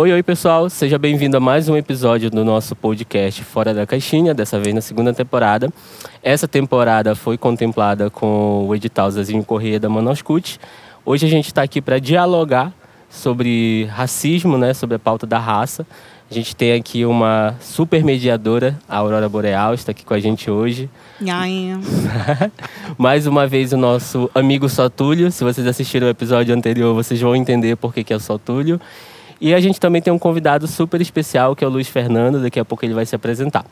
Oi, oi pessoal, seja bem-vindo a mais um episódio do nosso podcast Fora da Caixinha, dessa vez na segunda temporada. Essa temporada foi contemplada com o edital Zezinho Corrêa da Manaus Cut. Hoje a gente está aqui para dialogar sobre racismo, né, sobre a pauta da raça. A gente tem aqui uma super mediadora, a Aurora Boreal, está aqui com a gente hoje. Mais uma vez o nosso amigo Sotúlio. Se vocês assistiram o episódio anterior, vocês vão entender por que, que é o Sotúlio. E a gente também tem um convidado super especial, que é o Luiz Fernando. Daqui a pouco ele vai se apresentar.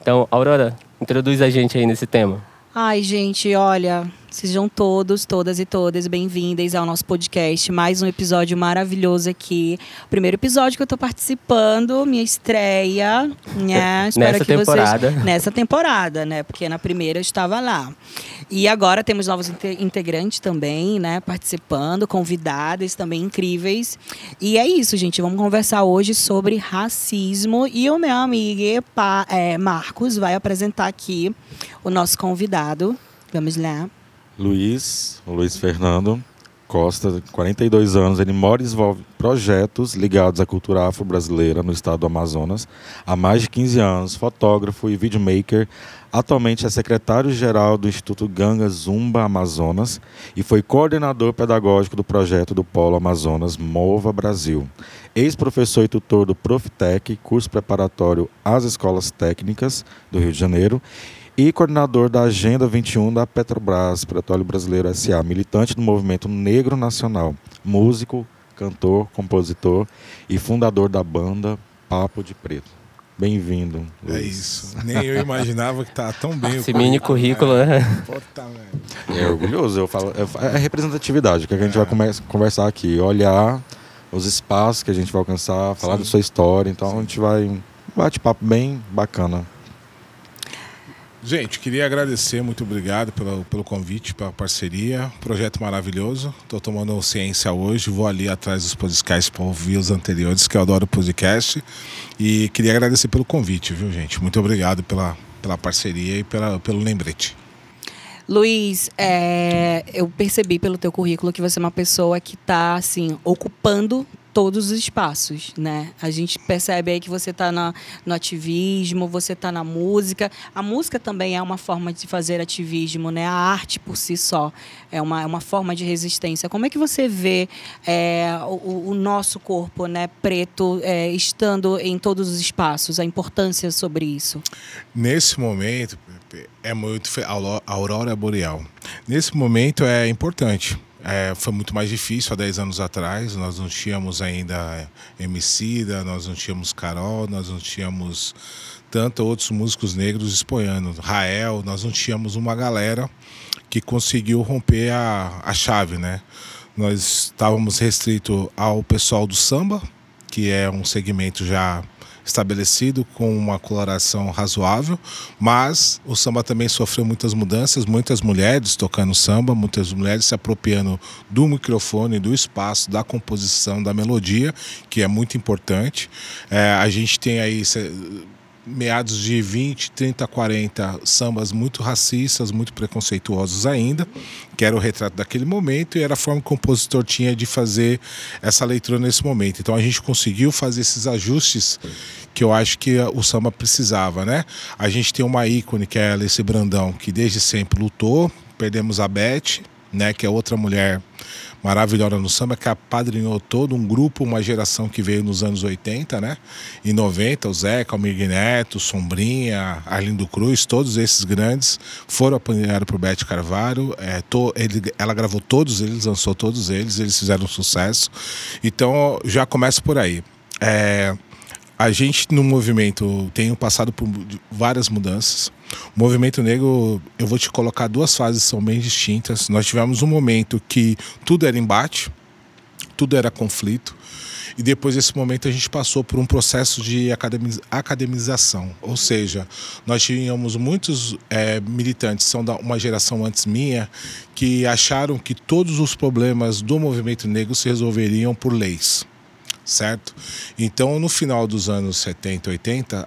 Então, Aurora, introduz a gente aí nesse tema. Ai, gente, olha, Sejam todos, todas e todas bem-vindas ao nosso podcast. Mais um episódio maravilhoso aqui. Primeiro episódio que eu estou participando, minha estreia. Né? Espero nessa temporada. Vocês... Nessa temporada, né? Porque na primeira eu estava lá. E agora temos novos integrantes também, né? Participando, convidadas também incríveis. E é isso, gente. Vamos conversar hoje sobre racismo. E o meu amigo é, Marcos vai apresentar aqui o nosso convidado. Vamos lá. Luiz, Luiz Fernando Costa, 42 anos, ele mora e desenvolve projetos ligados à cultura afro-brasileira no estado do Amazonas há mais de 15 anos, fotógrafo e videomaker. Atualmente é secretário-geral do Instituto Ganga Zumba Amazonas e foi coordenador pedagógico do projeto do Polo Amazonas Mova Brasil. Ex-professor e tutor do Profitec, curso preparatório às escolas técnicas do Rio de Janeiro e coordenador da Agenda 21 da Petrobras, Petróleo Brasileiro SA, militante do movimento negro nacional, músico, cantor, compositor e fundador da banda Papo de Preto. Bem-vindo. É isso. Nem eu imaginava que tá tão bem. Esse mini currículo, né? Puta, é orgulhoso. Eu falo, é, é representatividade que a gente é. vai conversar aqui, olhar os espaços que a gente vai alcançar, falar Sim. da sua história. Então Sim. a gente vai um bate-papo bem bacana. Gente, queria agradecer, muito obrigado pelo, pelo convite, pela parceria. Projeto maravilhoso. Estou tomando ciência hoje, vou ali atrás dos podcasts para ouvir os anteriores, que eu adoro podcast. E queria agradecer pelo convite, viu, gente? Muito obrigado pela, pela parceria e pela, pelo lembrete. Luiz, é, eu percebi pelo teu currículo que você é uma pessoa que está assim ocupando todos os espaços, né? A gente percebe aí que você está no ativismo, você está na música. A música também é uma forma de fazer ativismo, né? A arte por si só é uma, é uma forma de resistência. Como é que você vê é, o, o, nosso corpo, né, preto, é, estando em todos os espaços? A importância sobre isso? Nesse momento, é muito a aurora boreal. Nesse momento é importante é, foi muito mais difícil há 10 anos atrás. Nós não tínhamos ainda Emicida, nós não tínhamos Carol, nós não tínhamos tanto outros músicos negros expoiando. Rael, nós não tínhamos uma galera que conseguiu romper a, a chave, né? Nós estávamos restrito ao pessoal do samba, que é um segmento já estabelecido com uma coloração razoável, mas o samba também sofreu muitas mudanças, muitas mulheres tocando samba, muitas mulheres se apropriando do microfone, do espaço, da composição, da melodia, que é muito importante. É, a gente tem aí meados de 20, 30, 40 sambas muito racistas, muito preconceituosos ainda, que era o retrato daquele momento e era a forma que o compositor tinha de fazer essa leitura nesse momento. Então a gente conseguiu fazer esses ajustes que eu acho que o samba precisava, né? A gente tem uma ícone que é a Alice Brandão, que desde sempre lutou, perdemos a Beth, né, que é outra mulher maravilhosa no samba, que apadrinhou todo um grupo, uma geração que veio nos anos 80, né? Em 90, o Zeca, o Miguel Neto, Sombrinha, Arlindo Cruz, todos esses grandes foram apadrinhados por Beth Carvalho. É, to, ele, ela gravou todos eles, lançou todos eles, eles fizeram sucesso. Então já começa por aí. É, a gente no movimento tem passado por várias mudanças. O movimento negro, eu vou te colocar duas fases são bem distintas. Nós tivemos um momento que tudo era embate, tudo era conflito. E depois desse momento a gente passou por um processo de academização, ou seja, nós tínhamos muitos é, militantes, são da uma geração antes minha, que acharam que todos os problemas do movimento negro se resolveriam por leis certo? Então, no final dos anos 70, 80,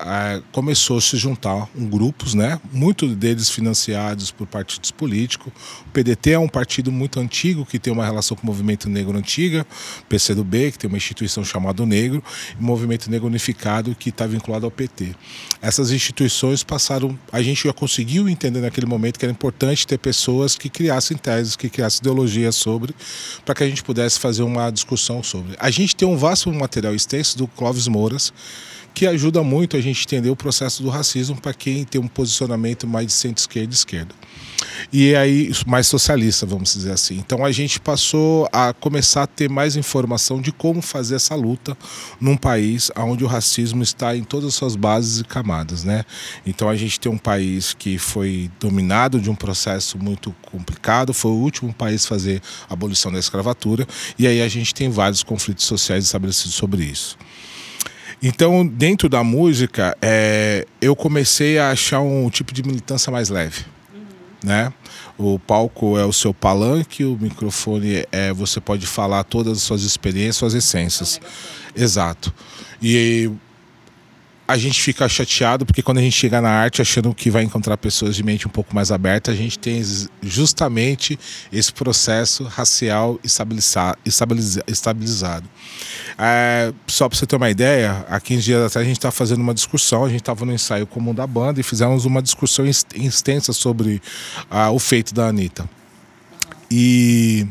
começou a se juntar um grupos, né? Muitos deles financiados por partidos políticos. O PDT é um partido muito antigo que tem uma relação com o Movimento Negro Antiga, PCdoB, que tem uma instituição chamada Negro, e Movimento Negro Unificado, que está vinculado ao PT. Essas instituições passaram, a gente já conseguiu entender naquele momento que era importante ter pessoas que criassem teses, que criassem ideologias sobre, para que a gente pudesse fazer uma discussão sobre. A gente tem um vasto material extenso do Clóvis Mouras, que ajuda muito a gente entender o processo do racismo para quem tem um posicionamento mais de centro-esquerda e esquerda. E aí, mais socialista, vamos dizer assim. Então a gente passou a começar a ter mais informação de como fazer essa luta num país onde o racismo está em todas as suas bases e camadas, né? Então a gente tem um país que foi dominado de um processo muito complicado, foi o último país a fazer a abolição da escravatura, e aí a gente tem vários conflitos sociais estabelecidos sobre isso. Então, dentro da música, é, eu comecei a achar um tipo de militância mais leve. Né? O palco é o seu palanque, o microfone é você pode falar todas as suas experiências, suas essências. Exato. E a gente fica chateado porque quando a gente chega na arte achando que vai encontrar pessoas de mente um pouco mais aberta, a gente tem justamente esse processo racial estabilizado. É, só para você ter uma ideia, há 15 dias atrás a gente estava fazendo uma discussão, a gente estava no ensaio comum da banda e fizemos uma discussão extensa sobre o feito da Anitta. E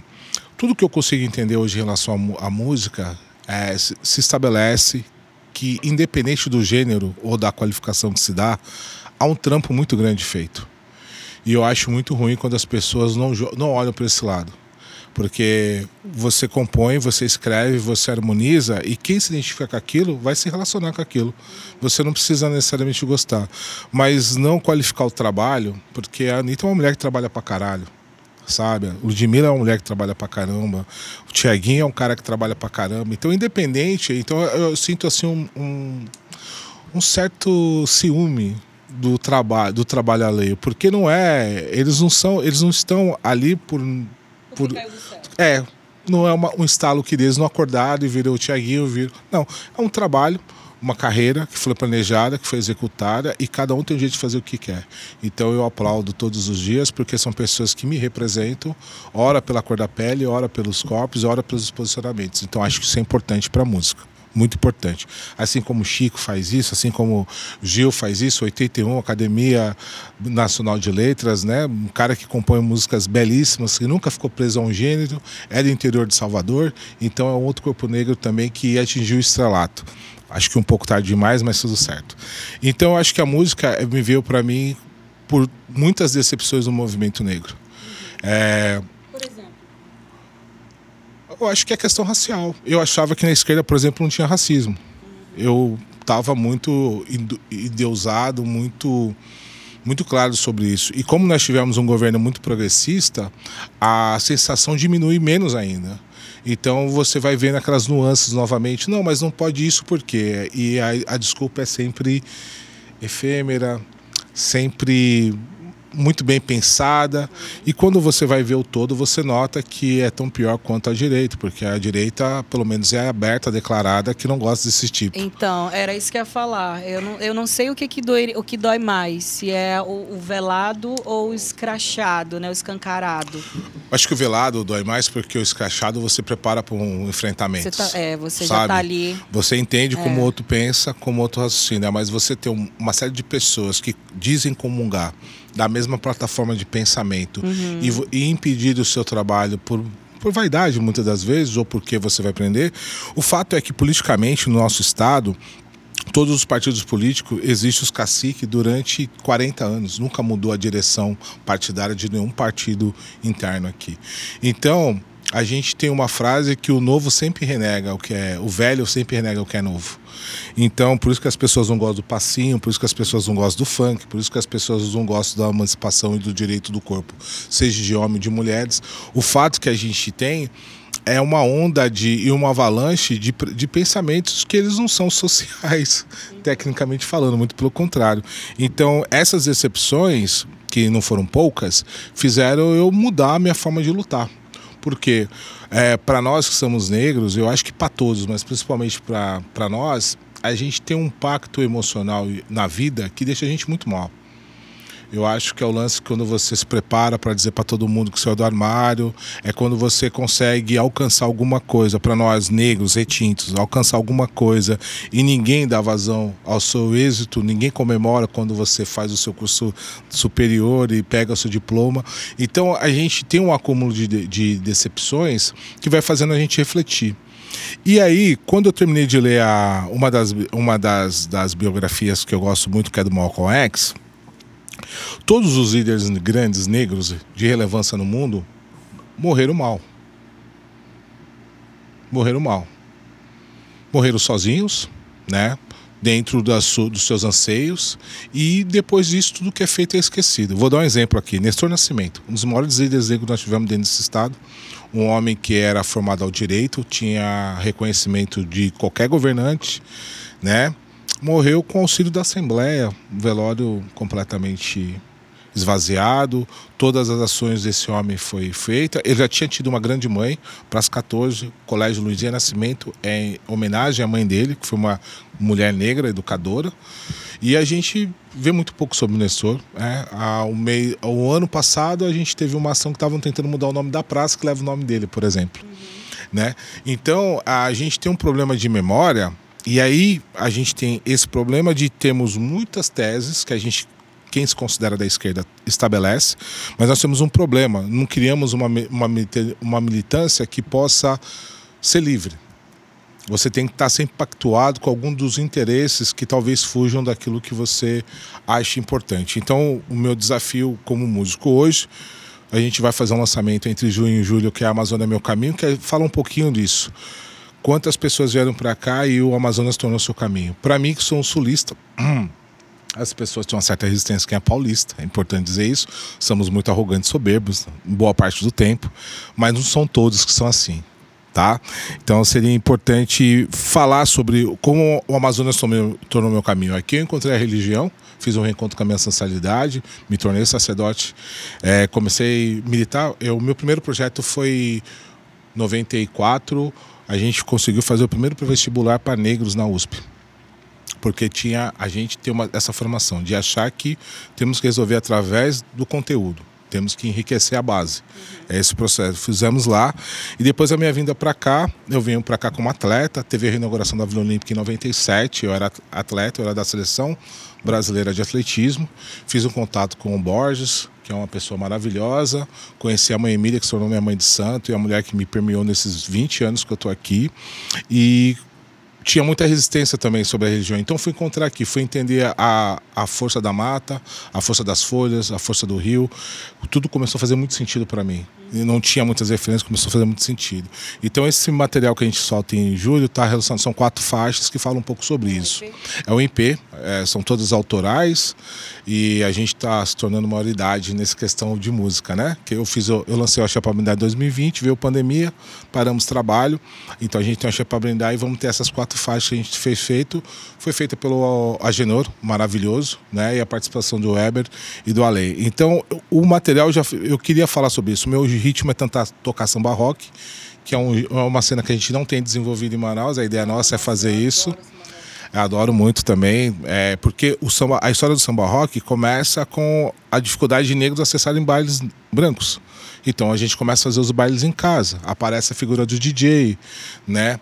tudo que eu consigo entender hoje em relação à música é, se estabelece que, independente do gênero ou da qualificação que se dá, há um trampo muito grande feito. E eu acho muito ruim quando as pessoas não, não olham para esse lado. Porque você compõe, você escreve, você harmoniza e quem se identifica com aquilo vai se relacionar com aquilo. Você não precisa necessariamente gostar. Mas não qualificar o trabalho, porque a Anitta é uma mulher que trabalha pra caralho sabe? O Ludmilla é uma mulher que trabalha pra caramba, o Tiaguinho é um cara que trabalha pra caramba. Então, independente, então eu, eu sinto assim um, um, um, certo ciúme do trabalho, do trabalho alheio, porque não é, eles não são, eles não estão ali por, por é, não é uma, um estalo que eles não acordaram e viram o Tiaguinho, viram, não, é um trabalho uma carreira que foi planejada, que foi executada e cada um tem o jeito de fazer o que quer. Então eu aplaudo todos os dias porque são pessoas que me representam, ora pela cor da pele, ora pelos corpos, ora pelos posicionamentos. Então acho que isso é importante para a música muito importante. Assim como Chico faz isso, assim como Gil faz isso, 81, Academia Nacional de Letras, né? Um cara que compõe músicas belíssimas, que nunca ficou preso a um gênero, é do interior de Salvador, então é um outro corpo negro também que atingiu o estrelato. Acho que um pouco tarde demais, mas tudo certo. Então, acho que a música me veio para mim por muitas decepções do movimento negro. É... Por exemplo? Eu acho que é questão racial. Eu achava que na esquerda, por exemplo, não tinha racismo. Eu estava muito endeusado, muito muito claro sobre isso. E como nós tivemos um governo muito progressista, a sensação diminui menos ainda. Então você vai vendo aquelas nuances novamente. Não, mas não pode isso por quê? E a, a desculpa é sempre efêmera, sempre muito bem pensada. E quando você vai ver o todo, você nota que é tão pior quanto a direita, porque a direita, pelo menos, é aberta, declarada, que não gosta desse tipo. Então, era isso que eu ia falar. Eu não, eu não sei o que, que, dói, o que dói mais, se é o, o velado ou o escrachado, né? o escancarado. Acho que o velado dói mais porque o escrachado você prepara para um enfrentamento. Você tá, é, você sabe? já está ali. Você entende como o é. outro pensa, como o outro raciocina, mas você tem uma série de pessoas que dizem comungar da mesma plataforma de pensamento uhum. e, e impedir o seu trabalho por por vaidade muitas das vezes ou porque você vai prender. O fato é que politicamente no nosso estado todos os partidos políticos existem os caciques durante 40 anos, nunca mudou a direção partidária de nenhum partido interno aqui. Então, a gente tem uma frase que o novo sempre renega o que é, o velho sempre renega o que é novo. Então, por isso que as pessoas não gostam do passinho, por isso que as pessoas não gostam do funk, por isso que as pessoas não gostam da emancipação e do direito do corpo, seja de homem ou de mulheres. O fato que a gente tem é uma onda de, e uma avalanche de, de pensamentos que eles não são sociais, tecnicamente falando, muito pelo contrário. Então, essas decepções, que não foram poucas, fizeram eu mudar a minha forma de lutar Porque é, para nós que somos negros, eu acho que para todos, mas principalmente para nós, a gente tem um pacto emocional na vida que deixa a gente muito mal. Eu acho que é o lance quando você se prepara para dizer para todo mundo que saiu do armário, é quando você consegue alcançar alguma coisa, para nós negros, retintos, alcançar alguma coisa e ninguém dá vazão ao seu êxito, ninguém comemora quando você faz o seu curso superior e pega o seu diploma. Então a gente tem um acúmulo de, de decepções que vai fazendo a gente refletir. E aí, quando eu terminei de ler a, uma, das, uma das, das biografias que eu gosto muito, que é do Malcolm X, Todos os líderes grandes negros de relevância no mundo morreram mal. Morreram mal. Morreram sozinhos, né? Dentro das, dos seus anseios, e depois disso, tudo que é feito é esquecido. Vou dar um exemplo aqui: Nestor Nascimento, um dos maiores líderes negros que nós tivemos dentro desse estado, um homem que era formado ao direito, tinha reconhecimento de qualquer governante, né? Morreu com auxílio da Assembleia, um velório completamente esvaziado, todas as ações desse homem foi feita. Ele já tinha tido uma grande mãe, para as 14, Colégio Luizinha Nascimento, em homenagem à mãe dele, que foi uma mulher negra, educadora. E a gente vê muito pouco sobre o Nestor. Né? Ao, meio, ao ano passado, a gente teve uma ação que estavam tentando mudar o nome da praça, que leva o nome dele, por exemplo. Uhum. Né? Então, a gente tem um problema de memória e aí a gente tem esse problema de termos muitas teses que a gente quem se considera da esquerda estabelece, mas nós temos um problema, não criamos uma, uma, uma militância que possa ser livre. Você tem que estar sempre pactuado com algum dos interesses que talvez fujam daquilo que você acha importante. Então, o meu desafio como músico hoje, a gente vai fazer um lançamento entre junho e julho, que é a Amazônia Meu Caminho, que é, fala um pouquinho disso quantas pessoas vieram para cá e o Amazonas tornou seu caminho. Para mim, que sou um sulista, as pessoas têm uma certa resistência quem é paulista, é importante dizer isso. Somos muito arrogantes, soberbos, boa parte do tempo, mas não são todos que são assim. Tá? Então seria importante falar sobre como o Amazonas tornou meu caminho. Aqui eu encontrei a religião, fiz um reencontro com a minha ancestralidade, me tornei sacerdote, é, comecei a militar. O meu primeiro projeto foi 94 a gente conseguiu fazer o primeiro vestibular para negros na USP. Porque tinha a gente tem uma, essa formação de achar que temos que resolver através do conteúdo, temos que enriquecer a base. É esse processo. Fizemos lá e depois a minha vinda para cá, eu venho para cá como atleta. Teve a reinauguração da Vila Olímpica em 97. Eu era atleta, eu era da seleção brasileira de atletismo. Fiz um contato com o Borges, que é uma pessoa maravilhosa. Conheci a mãe Emília, que se tornou minha mãe de santo, e a mulher que me permeou nesses 20 anos que eu estou aqui. E tinha muita resistência também sobre a religião. Então fui encontrar aqui, fui entender a, a força da mata, a força das folhas, a força do rio. Tudo começou a fazer muito sentido para mim. E não tinha muitas referências, começou a fazer muito sentido. Então esse material que a gente solta em julho está relacionado, são quatro faixas que falam um pouco sobre isso. É o IP, é, são todas autorais e a gente está se tornando maioridade nessa questão de música, né? Que eu fiz, eu lancei a Chapabilidade em 2020, veio a pandemia, paramos trabalho, então a gente tem a Chapabilidade e vamos ter essas quatro faixas que a gente fez feito. Foi feita pelo Agenor, maravilhoso, né? E a participação do Weber e do Ale. Então o material já, eu queria falar sobre isso. O meu ritmo é tentar tocar samba rock, que é, um, é uma cena que a gente não tem desenvolvido em Manaus. A ideia nossa é fazer isso. Eu adoro muito também, é, porque o samba, a história do samba rock começa com a dificuldade de negros acessarem bailes brancos. Então a gente começa a fazer os bailes em casa. Aparece a figura do DJ, né?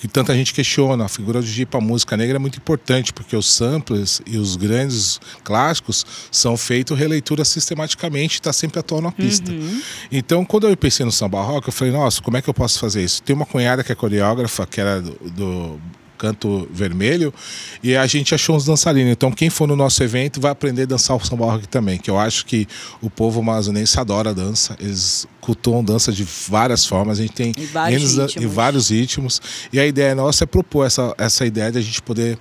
Que tanta gente questiona. A figura do DJ para música negra é muito importante, porque os samples e os grandes clássicos são feitos releitura sistematicamente, está sempre atual na pista. Uhum. Então, quando eu pensei no samba rock, eu falei, nossa, como é que eu posso fazer isso? Tem uma cunhada que é coreógrafa, que era do, do canto vermelho e a gente achou uns dançarinos. Então, quem for no nosso evento vai aprender a dançar o samba rock também, que eu acho que o povo amazonense adora a dança. Eles cultuam dança de várias formas. A gente tem em vários, ritmos. vários ritmos. E a ideia nossa é propor essa, essa ideia de a gente poder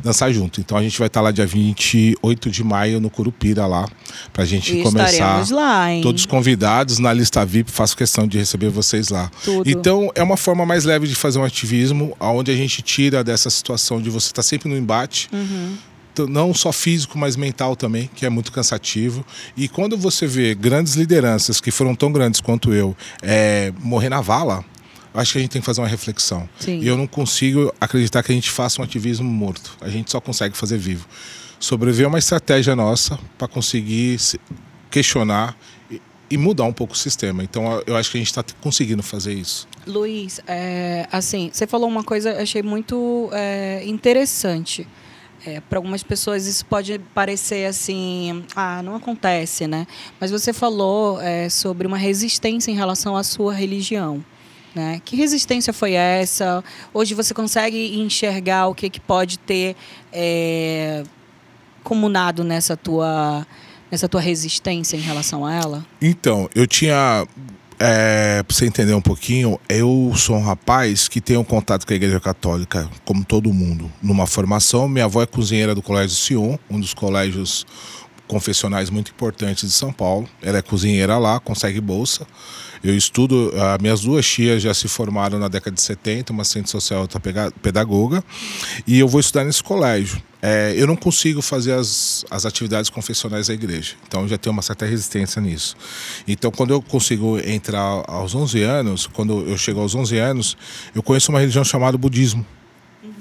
dançar junto. Então a gente vai estar lá dia 28 de maio no Curupira lá, pra gente e começar. lá, hein? Todos convidados na lista VIP, faço questão de receber vocês lá. Tudo. Então é uma forma mais leve de fazer um ativismo, onde a gente tira dessa situação de você estar tá sempre no embate. Uhum não só físico, mas mental também, que é muito cansativo. E quando você vê grandes lideranças que foram tão grandes quanto eu é, morrer na vala, acho que a gente tem que fazer uma reflexão. Sim. E eu não consigo acreditar que a gente faça um ativismo morto. A gente só consegue fazer vivo. Sobreviver é uma estratégia nossa para conseguir questionar e mudar um pouco o sistema. Então, eu acho que a gente está conseguindo fazer isso. Luiz, é, assim, você falou uma coisa eu achei muito é, interessante. É, para algumas pessoas isso pode parecer assim, ah, não acontece, né? Mas você falou é, sobre uma resistência em relação à sua religião. Né? Que resistência foi essa? Hoje você consegue enxergar o que, que pode ter é, comunado nessa tua, nessa tua resistência em relação a ela? Então, eu tinha é, para você entender um pouquinho, eu sou um rapaz que tem um contato com a Igreja Católica, como todo mundo, numa formação. Minha avó é cozinheira do Colégio Sion, um dos colégios confessionais muito importantes de São Paulo. Ela é cozinheira lá, consegue bolsa. Eu estudo, as minhas duas tias já se formaram na década de 70, uma ciência social outra pedagoga, e eu vou estudar nesse colégio. É, eu não consigo fazer as, as atividades confessionais da igreja, então já tenho uma certa resistência nisso. Então, quando eu consigo entrar aos 11 anos, quando eu chego aos 11 anos, eu conheço uma religião chamada budismo. Uhum.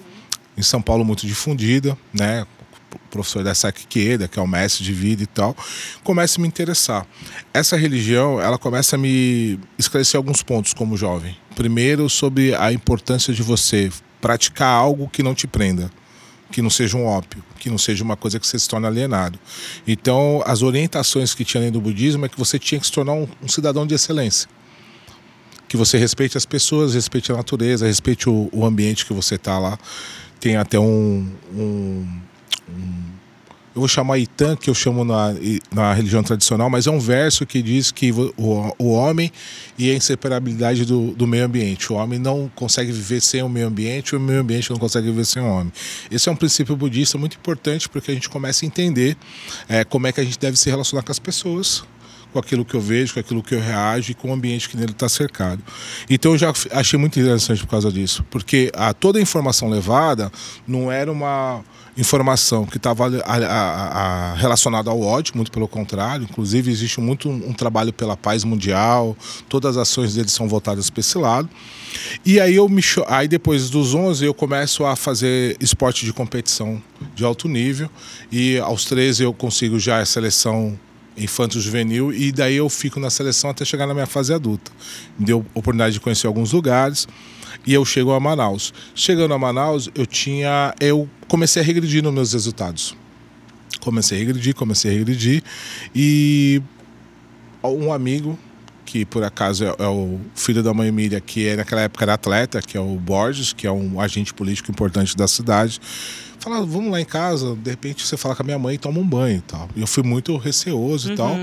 Em São Paulo, muito difundida, né? Professor da Queda, que é o mestre de vida e tal, começa a me interessar. Essa religião, ela começa a me esclarecer alguns pontos como jovem. Primeiro, sobre a importância de você praticar algo que não te prenda, que não seja um ópio, que não seja uma coisa que você se torne alienado. Então, as orientações que tinha dentro do budismo é que você tinha que se tornar um, um cidadão de excelência que você respeite as pessoas, respeite a natureza, respeite o, o ambiente que você está lá. Tem até um, um, eu vou chamar Itã, que eu chamo na, na religião tradicional, mas é um verso que diz que o, o homem e a inseparabilidade do, do meio ambiente. O homem não consegue viver sem o meio ambiente, o meio ambiente não consegue viver sem o homem. Esse é um princípio budista muito importante porque a gente começa a entender é, como é que a gente deve se relacionar com as pessoas, com aquilo que eu vejo, com aquilo que eu reajo e com o ambiente que nele está cercado. Então eu já achei muito interessante por causa disso, porque a, toda a informação levada não era uma informação que estava relacionada ao ódio, muito pelo contrário. Inclusive, existe muito um, um, trabalho pela paz mundial, todas as ações deles são voltadas para esse lado. E aí, eu me, aí, depois dos 11, eu começo a fazer esporte de competição de alto nível. E aos 13, eu consigo já a seleção infanto-juvenil. E daí, eu fico na seleção até chegar na minha fase adulta. Me deu oportunidade de conhecer alguns lugares e eu chego a Manaus. Chegando a Manaus, eu tinha, eu comecei a regredir nos meus resultados. Comecei a regredir, comecei a regredir e um amigo que por acaso é, é o filho da mãe Miriam, que é, naquela época era atleta, que é o Borges, que é um agente político importante da cidade. Fala, vamos lá em casa, de repente você fala com a minha mãe e toma um banho e tal. E eu fui muito receoso uhum. e tal.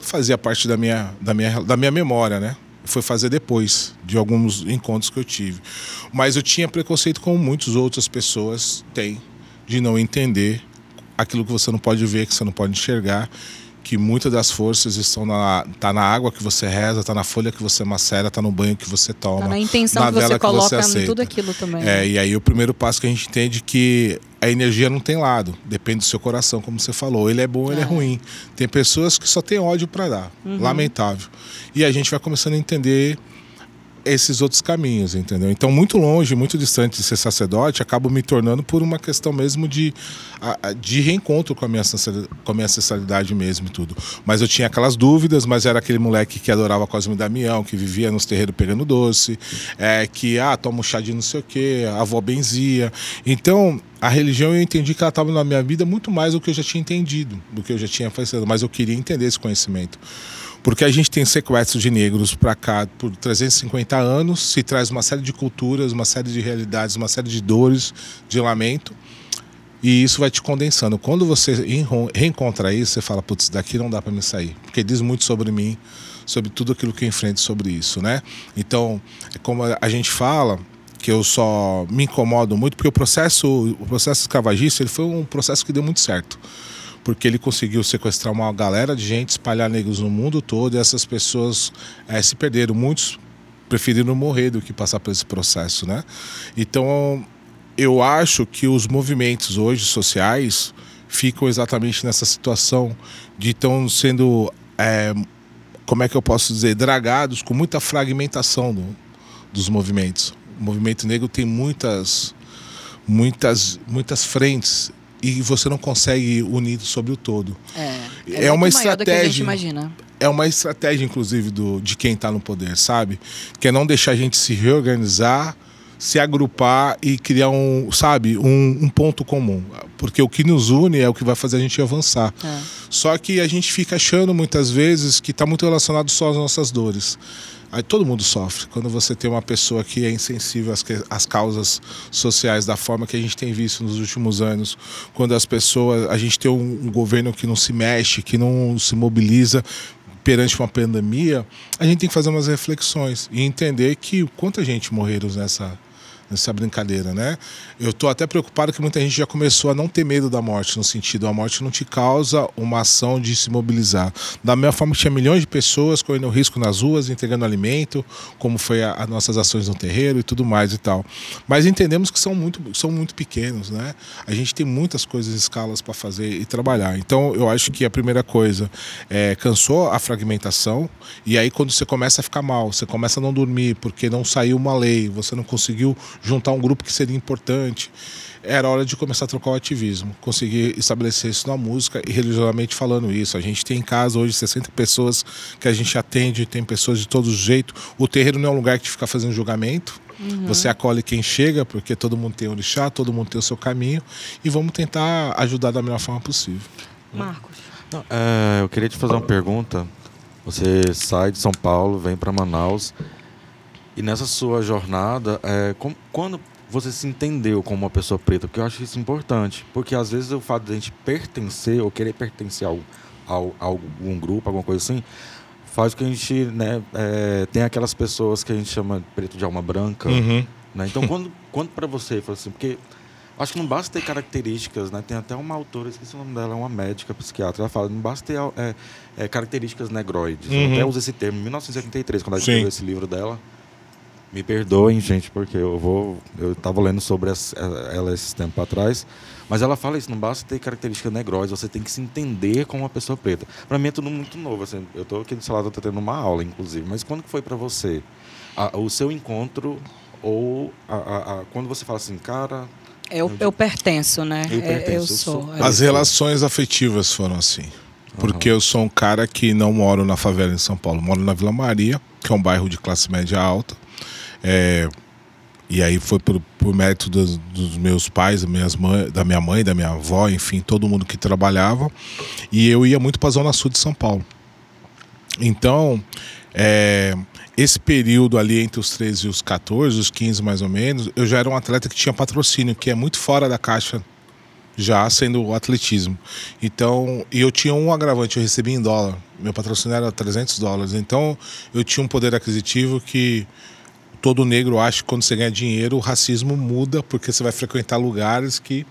Fazia parte da minha, da, minha, da minha memória, né? Foi fazer depois de alguns encontros que eu tive. Mas eu tinha preconceito como muitas outras pessoas têm de não entender aquilo que você não pode ver, que você não pode enxergar, que muitas das forças estão na tá na água que você reza, tá na folha que você macera, tá no banho que você toma, tá na intenção na que você coloca em tudo aquilo também. É, né? e aí o primeiro passo que a gente entende que a energia não tem lado, depende do seu coração, como você falou. Ele é bom, ele é, é ruim. Tem pessoas que só têm ódio para dar, uhum. lamentável. E a gente vai começando a entender esses outros caminhos, entendeu? Então, muito longe, muito distante de ser sacerdote, acabo me tornando por uma questão mesmo de, de reencontro com a, minha, com a minha ancestralidade mesmo e tudo. Mas eu tinha aquelas dúvidas, mas era aquele moleque que adorava Cosme Damião, que vivia nos terreiros pegando doce, é, que, ah, toma um chá de não sei o quê, a avó benzia. Então, a religião eu entendi que ela estava na minha vida muito mais do que eu já tinha entendido, do que eu já tinha feito, mas eu queria entender esse conhecimento. Porque a gente tem sequestro de negros para cá por 350 anos, se traz uma série de culturas, uma série de realidades, uma série de dores, de lamento. E isso vai te condensando. Quando você reencontra isso, você fala, putz, daqui não dá para me sair. Porque diz muito sobre mim, sobre tudo aquilo que eu enfrento sobre isso, né? Então, é como a gente fala, que eu só me incomodo muito, porque o processo, o processo escravagista, ele foi um processo que deu muito certo porque ele conseguiu sequestrar uma galera de gente, espalhar negros no mundo todo, e essas pessoas é, se perderam. Muitos preferiram morrer do que passar por esse processo, né? Então, eu acho que os movimentos hoje sociais ficam exatamente nessa situação de estão sendo, é, como é que eu posso dizer, dragados com muita fragmentação do, dos movimentos. O movimento negro tem muitas, muitas, muitas frentes e você não consegue unir sobre o todo. É, é, uma estratégia. imagina. É uma estratégia, inclusive, do, de quem está no poder, sabe? Que é não deixar a gente se reorganizar, se agrupar e criar um, sabe, um, um ponto comum. Porque o que nos une é o que vai fazer a gente avançar. É. Só que a gente fica achando muitas vezes que está muito relacionado só às nossas dores. Aí todo mundo sofre. Quando você tem uma pessoa que é insensível às, às causas sociais da forma que a gente tem visto nos últimos anos, quando as pessoas, a gente tem um, um governo que não se mexe, que não se mobiliza perante uma pandemia, a gente tem que fazer umas reflexões e entender que quanta gente morreram nessa nessa brincadeira, né? Eu estou até preocupado que muita gente já começou a não ter medo da morte, no sentido, a morte não te causa uma ação de se mobilizar. Da mesma forma que tinha milhões de pessoas correndo risco nas ruas, entregando alimento, como foi as nossas ações no terreiro e tudo mais e tal. Mas entendemos que são muito, são muito pequenos, né? A gente tem muitas coisas escalas para fazer e trabalhar. Então, eu acho que a primeira coisa é cansou a fragmentação e aí quando você começa a ficar mal, você começa a não dormir porque não saiu uma lei, você não conseguiu juntar um grupo que seria importante. Era hora de começar a trocar o ativismo, conseguir estabelecer isso na música e religiosamente falando isso. A gente tem em casa hoje 60 pessoas que a gente atende, tem pessoas de todo jeito. O terreiro não é um lugar que fica fazendo julgamento. Uhum. Você acolhe quem chega, porque todo mundo tem orixá, todo mundo tem o seu caminho. E vamos tentar ajudar da melhor forma possível. Marcos. Não, é, eu queria te fazer uma pergunta. Você sai de São Paulo, vem para Manaus. E nessa sua jornada, é, com, quando você se entendeu como uma pessoa preta? Porque eu acho isso importante. Porque às vezes o fato de a gente pertencer ou querer pertencer ao, ao, a algum grupo, alguma coisa assim, faz com que a gente né, é, tem aquelas pessoas que a gente chama preto de alma branca. Uhum. Né? Então, quando, quando para você, assim, porque acho que não basta ter características, né? Tem até uma autora, esqueci o nome dela, é uma médica, psiquiatra, ela fala, não basta ter é, é, características negroides. Uhum. Eu até uso esse termo em 1983, quando ela escreveu esse livro dela. Me perdoem, gente, porque eu vou. Eu estava lendo sobre ela esse tempo atrás. Mas ela fala isso, não basta ter característica negrosa, você tem que se entender como uma pessoa preta. Para mim é tudo muito novo. Assim, eu estou aqui do seu lado, estou tendo uma aula, inclusive. Mas quando que foi para você a, o seu encontro ou a, a, quando você fala assim, cara. Eu, eu pertenço, né? Eu, pertenço, eu, eu sou. sou. As relações afetivas foram assim. Porque uhum. eu sou um cara que não moro na favela em São Paulo, moro na Vila Maria, que é um bairro de classe média alta. É, e aí foi por, por mérito dos, dos, meus pais, minhas mãe, da minha mãe, da minha avó, enfim, todo mundo que trabalhava. E eu ia muito para a Zona Sul de São Paulo. Então, é, esse período ali entre os 13 e os 14, os 15 mais ou menos, eu já era um atleta que tinha patrocínio, que é muito fora da caixa, já sendo o atletismo. Então, e eu tinha um agravante, eu recebia em dólar. Meu patrocínio era 300 dólares. Então, eu tinha um poder aquisitivo que todo negro acha que quando você ganha dinheiro o racismo muda porque você vai frequentar lugares que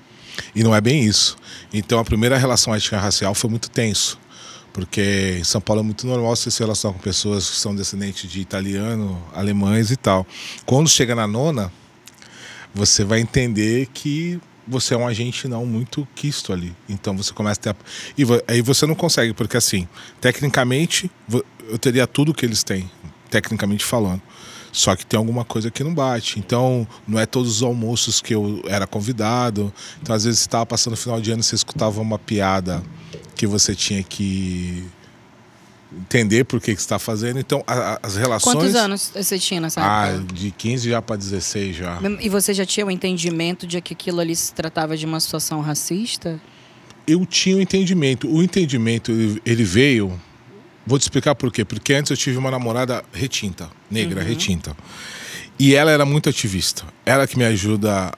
e não é bem isso. Então a primeira relação étnica racial foi muito tenso, porque em São Paulo é muito normal você se relacionar com pessoas que são descendentes de italiano, alemães e tal. Quando chega na nona, você vai entender que você é um agente não muito quisto ali. Então você começa a ter. E aí você não consegue, porque assim, tecnicamente, eu teria tudo que eles têm, tecnicamente falando. Só que tem alguma coisa que não bate. Então, não é todos os almoços que eu era convidado. Então, às vezes, você estava passando o final de ano e você escutava uma piada que você tinha que entender por que, que você está fazendo. Então, a, as relações. Quantos anos você tinha nessa ah, época? Ah, de 15 já para 16 já. E você já tinha o entendimento de que aquilo ali se tratava de uma situação racista? Eu tinha o um entendimento. O entendimento ele veio Vou te explicar por quê. Porque antes eu tive uma namorada retinta, negra, uhum. retinta. E ela era muito ativista. Ela que me ajuda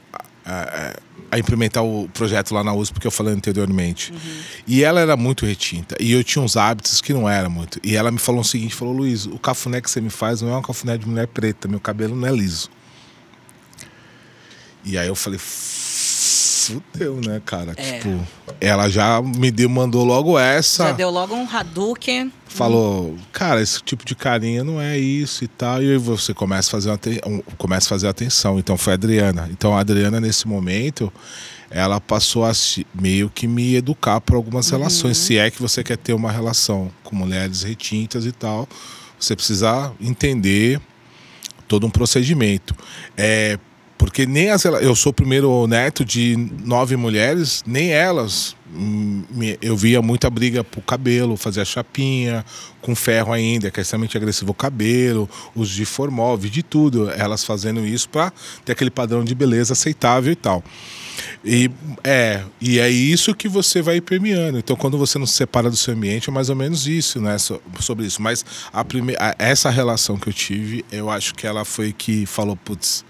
a, a, implementar o projeto lá na USP, porque eu falei anteriormente. Uhum. E ela era muito retinta. E eu tinha uns hábitos que não era muito. E ela me falou o seguinte: falou, Luiz, o cafuné que você me faz não é um cafuné de mulher preta, meu cabelo não é liso. E aí eu falei, fudeu, né, cara? É. Tipo, ela já me deu, mandou logo essa. Já deu logo um Hadouken. Falou, cara, esse tipo de carinha não é isso e tal. E aí você começa a fazer, uma um- começa a fazer atenção. Então foi a Adriana. Então a Adriana, nesse momento, ela passou a meio que me educar por algumas relações. Se é que você quer ter uma relação com mulheres retintas e tal, você precisa entender todo um procedimento. É, porque nem as eu sou o primeiro neto de nove mulheres, nem elas. Eu via muita briga pro cabelo, fazer a chapinha, com ferro ainda, que é extremamente agressivo o cabelo, uso de formol, de tudo. Elas fazendo isso para ter aquele padrão de beleza aceitável e tal. E é, e é isso que você vai permeando. Então, quando você não se separa do seu ambiente, é mais ou menos isso, né? so- Sobre isso. Mas a prime... a- essa relação que eu tive, eu acho que ela foi que falou, putz,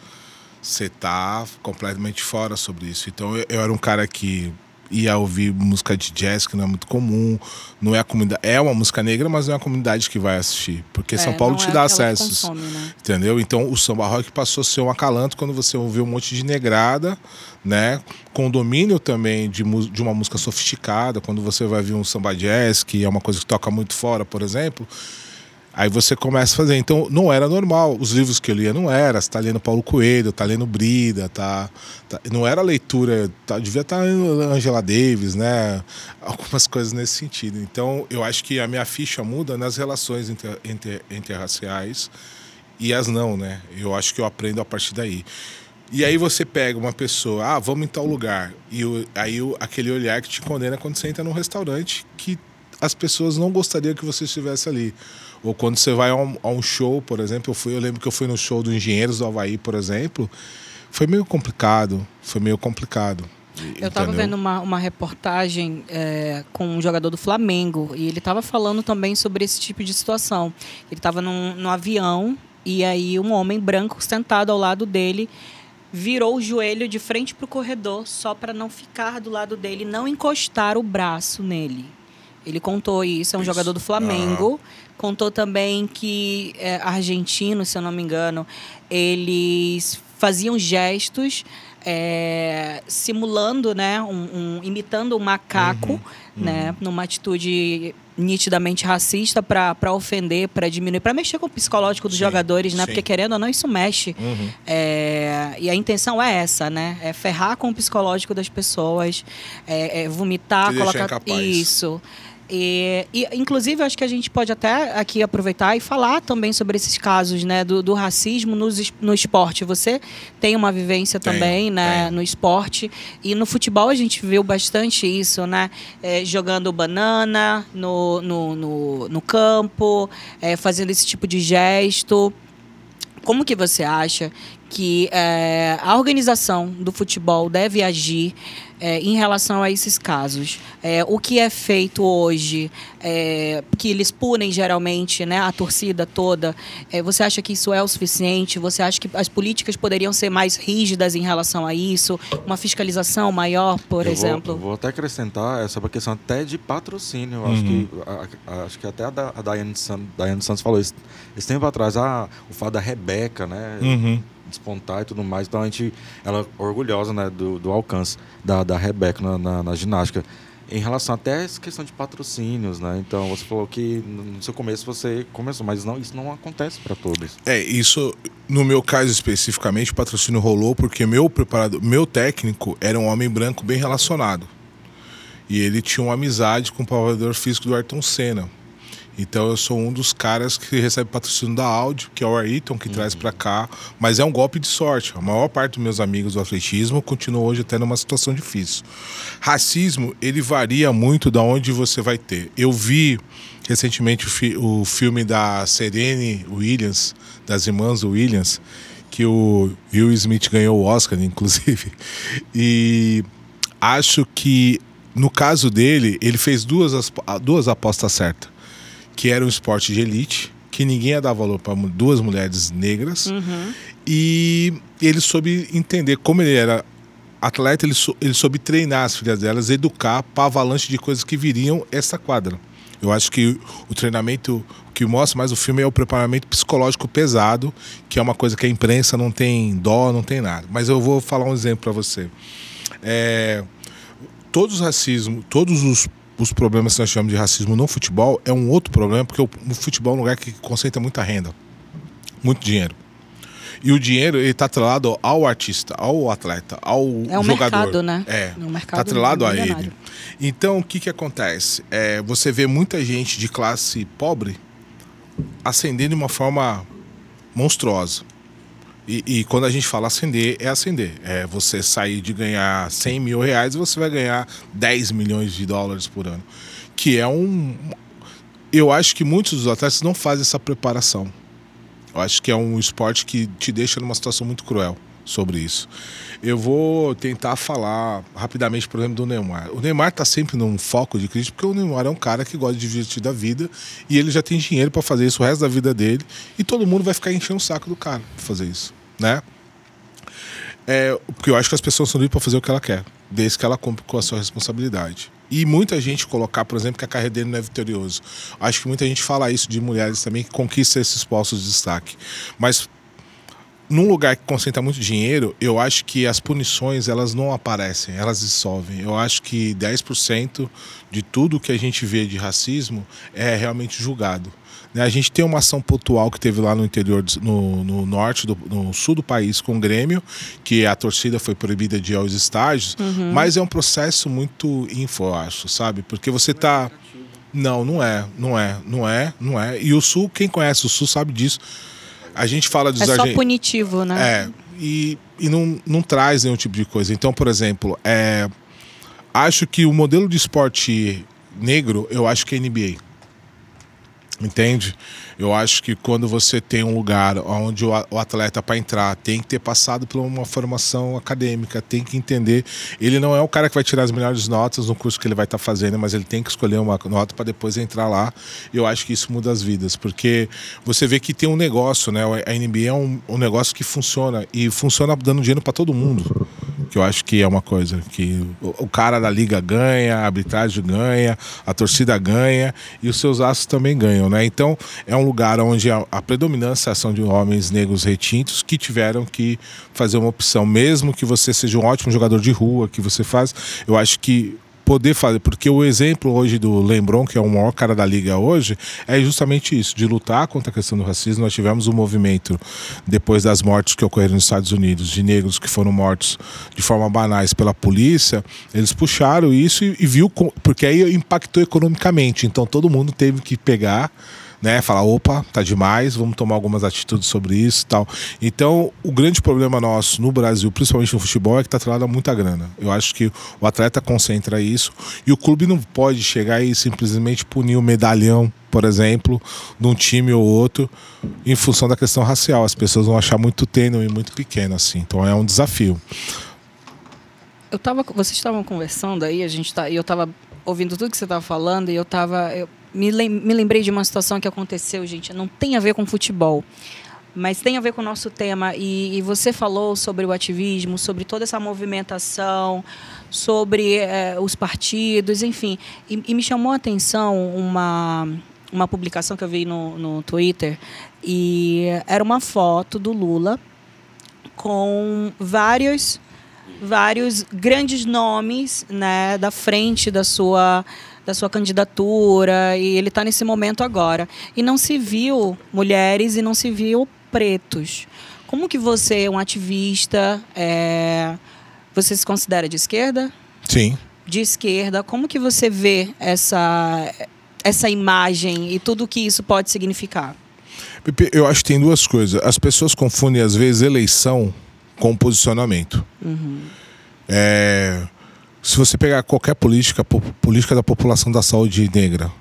você tá completamente fora sobre isso. Então, eu, eu era um cara que ia ouvir música de jazz, que não é muito comum. Não é a comunidade. É uma música negra, mas não é a comunidade que vai assistir. Porque São É, Paulo não te é dá acessos. consome, né? Entendeu? Então o samba rock passou a ser um acalanto quando você ouviu um monte de negrada, né? Com domínio também de, de uma música sofisticada, quando você vai ver um samba jazz, que é uma coisa que toca muito fora, por exemplo. Aí você começa a fazer. Então, não era normal. Os livros que eu lia não era. Você tá lendo Paulo Coelho, tá lendo Brida, tá. tá- não era leitura. Tá, devia estar lendo Angela Davis, né? Algumas coisas nesse sentido. Então, eu acho que a minha ficha muda nas relações inter, inter, interraciais e as não, né? Eu acho que eu aprendo a partir daí. E aí você pega uma pessoa, ah, vamos em tal lugar. E o- aí o- aquele olhar que te condena quando você entra num restaurante que as pessoas não gostariam que você estivesse ali. Ou quando você vai a um, a um show, por exemplo, eu, fui, eu lembro que eu fui no show do Engenheiros do Havaí, por exemplo, foi meio complicado, foi meio complicado. Eu estava vendo uma, uma reportagem é, com um jogador do Flamengo e ele estava falando também sobre esse tipo de situação. Ele estava num, num avião e aí um homem branco sentado ao lado dele virou o joelho de frente para o corredor só para não ficar do lado dele, não encostar o braço nele. Ele contou isso, é um Isso. jogador do Flamengo. Contou também que é, argentinos, se eu não me engano, eles faziam gestos é, simulando, né, um, um- imitando um macaco, né, numa atitude nitidamente racista para ofender, para diminuir, para mexer com o psicológico dos Sim, jogadores, né? sim. Porque querendo ou não isso mexe. Uhum. É, e a intenção é essa, né? É ferrar com o psicológico das pessoas, é, é vomitar, Te colocar isso. E, e, inclusive, acho que a gente pode até aqui aproveitar e falar também sobre esses casos né, do, do racismo es- no esporte. Você tem uma vivência também né, no esporte. E no futebol a gente viu bastante isso, né? É, jogando banana no, no, no, no campo, é, fazendo esse tipo de gesto. Como que você acha que é, a organização do futebol deve agir é, em relação a esses casos? É, o que é feito hoje, é, que eles punem geralmente né, a torcida toda, é, você acha que isso é o suficiente? Você acha que as políticas poderiam ser mais rígidas em relação a isso? Uma fiscalização maior, por Eu vou- exemplo? eu vou até acrescentar essa questão até de patrocínio. Eu Acho, Uhum. que, a- a- acho que até a, da, a Daiane, San, Daiane Santos falou isso. Esse tempo atrás, ah, o fato da Rebeca, né? Uhum. Despontar e tudo mais. Então a gente, ela é orgulhosa né, do, do alcance da, da Rebeca na, na, na ginástica. Em relação até essa questão de patrocínios, né? Então você falou que no seu começo você começou, mas não, isso não acontece para todos. É, isso, no meu caso especificamente, o patrocínio rolou porque meu preparador, meu técnico era um homem branco bem relacionado. E ele tinha uma amizade com o preparador físico do Ayrton Senna. Então eu sou um dos caras que recebe patrocínio da Audi, que é o Ayrton, que traz pra cá. Mas é um golpe de sorte. A maior parte dos meus amigos do atletismo continuam hoje até numa situação difícil. Racismo, ele varia muito da onde você vai ter. Eu vi recentemente o, fi- o filme da Serene Williams, das irmãs Williams, que o Will Smith ganhou o Oscar, inclusive. E acho que no caso dele, ele fez duas, as- duas apostas certas, que era um esporte de elite, que ninguém ia dar valor para duas mulheres negras, Uhum. e ele soube entender como ele era atleta, ele, sou- ele soube treinar as filhas delas, educar para avalanche de coisas que viriam essa quadra. Eu acho que o treinamento, o que mostra mais o filme é o preparamento psicológico pesado, que é uma coisa que a imprensa não tem dó, não tem nada. Mas eu vou falar um exemplo para você. É, todos os racismo, todos os, os problemas que nós chamamos de racismo no futebol é um outro problema, porque o, o futebol é um lugar que concentra muita renda, muito dinheiro. E o dinheiro ele está atrelado ao artista, ao atleta, ao É um jogador. mercado, né? É, É um mercado tá atrelado a ele. Então, o que que acontece? É, você vê muita gente de classe pobre ascendendo de uma forma monstruosa. E, e quando a gente fala ascender, é ascender. É você sair de ganhar 100 mil reais você vai ganhar 10 milhões de dólares por ano. Que é um. Eu acho que muitos dos atletas não fazem essa preparação. Eu acho que é um esporte que te deixa numa situação muito cruel sobre isso. Eu vou tentar falar rapidamente, por exemplo, do Neymar. O Neymar está sempre num foco de crítica porque o Neymar é um cara que gosta de divertir da vida e ele já tem dinheiro para fazer isso o resto da vida dele e todo mundo vai ficar enchendo o saco do cara pra fazer isso, né? É, porque eu acho que as pessoas são livres para fazer o que ela quer, desde que ela cumpra com a sua responsabilidade. E muita gente colocar, por exemplo, que a carreira dele não é vitorioso. Acho que muita gente fala isso de mulheres também que conquistam esses postos de destaque. Mas num lugar que concentra muito dinheiro, eu acho que as punições elas não aparecem, elas dissolvem. Eu acho que 10% de tudo que a gente vê de racismo é realmente julgado. Né, A gente tem uma ação pontual que teve lá no interior, no, no norte, do, no sul do país com o Grêmio, que a torcida foi proibida de ir aos estádios, mas é um processo muito info, eu acho, sabe? Porque você tá. Não, não é, não é, não é, não é. E o Sul, quem conhece o Sul sabe disso. A gente fala dos É só punitivo, né? é, e, e não, não traz nenhum tipo de coisa. Então, por exemplo, é, acho que o modelo de esporte negro, eu acho que é NBA. Entende? Eu acho que quando você tem um lugar onde o atleta para entrar tem que ter passado por uma formação acadêmica, tem que entender. Ele não é o cara que vai tirar as melhores notas no curso que ele vai estar fazendo, mas ele tem que escolher uma nota para depois entrar lá. Eu acho que isso muda as vidas, porque você vê que tem um negócio, né? A NBA é um, um negócio que funciona e funciona dando dinheiro para todo mundo. Que eu acho que é uma coisa que o, cara da liga ganha, a arbitragem ganha, a torcida ganha e os seus astros também ganham, né? Então é um lugar onde a, a predominância são de homens negros retintos que tiveram que fazer uma opção, mesmo que você seja um ótimo jogador de rua, que você faz, eu acho que poder fazer, porque o exemplo hoje do Lembron, que é o maior cara da liga hoje, é justamente isso, de lutar contra a questão do racismo. Nós tivemos um movimento depois das mortes que ocorreram nos Estados Unidos, de negros que foram mortos de forma banais pela polícia, eles puxaram isso e, e viu, porque aí impactou economicamente, então todo mundo teve que pegar né, falar, opa, tá demais, vamos tomar algumas atitudes sobre isso tal. Então, o grande problema nosso no Brasil, principalmente no futebol, é que tá atrelado a muita grana. Eu acho que o atleta concentra isso e o clube não pode chegar e simplesmente punir o medalhão, por exemplo, de um time ou outro em função da questão racial. As pessoas vão achar muito tênue e muito pequeno assim. Então, é um desafio. Eu tava, vocês estavam conversando aí, a gente tá, eu estava ouvindo tudo que você estava falando e eu tava, eu me, lem- me lembrei de uma situação que aconteceu, gente, não tem a ver com futebol, mas tem a ver com o nosso tema e, e você falou sobre o ativismo, sobre toda essa movimentação, sobre eh, os partidos, enfim, e, e me chamou a atenção uma uma publicação que eu vi no, no Twitter e era uma foto do Lula com vários vários grandes nomes né, da frente da sua da sua candidatura e ele está nesse momento agora. E não se viu mulheres e não se viu pretos. Como que você um ativista? É, você se considera de esquerda? Sim. de esquerda. Como que você vê essa essa imagem e tudo que isso pode significar? Pepe, eu acho que tem duas coisas. As pessoas confundem, às vezes, eleição com posicionamento. É, se você pegar qualquer política, po- política da população da saúde negra,